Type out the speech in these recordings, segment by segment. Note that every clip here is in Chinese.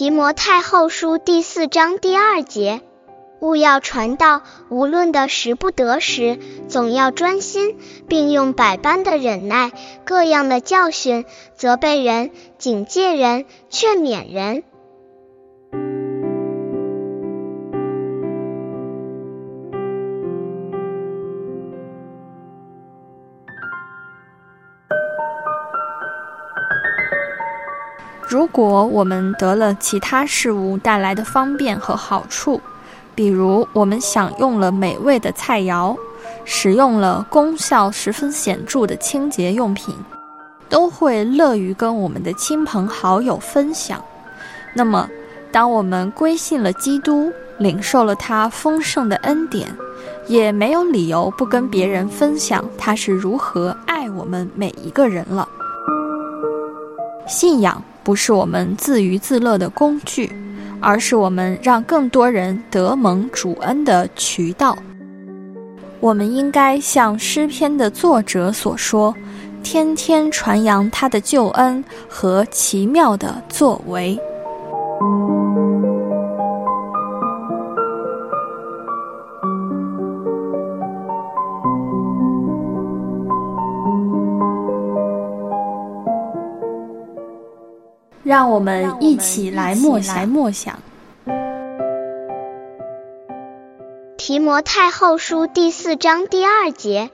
提摩太后书第四章第二节：勿要传道，无论的时不得时，总要专心，并用百般的忍耐，各样的教训，责备人，警戒人，劝勉人。如果我们得了其他事物带来的方便和好处，比如我们享用了美味的菜肴，使用了功效十分显著的清洁用品，都会乐于跟我们的亲朋好友分享。那么，当我们归信了基督，领受了他丰盛的恩典，也没有理由不跟别人分享他是如何爱我们每一个人了。信仰。不是我们自娱自乐的工具，而是我们让更多人得蒙主恩的渠道。我们应该像诗篇的作者所说，天天传扬他的救恩和奇妙的作为。让我们一起来默想。默想。提摩太后书第四章第二节：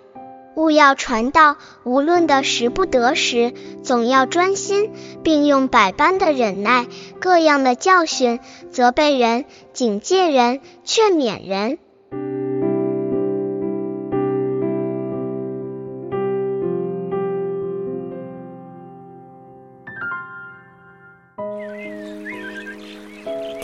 勿要传道，无论的时不得时，总要专心，并用百般的忍耐，各样的教训，责备人，警戒人，劝勉人。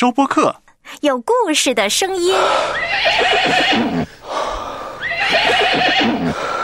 收播客，有故事的声音。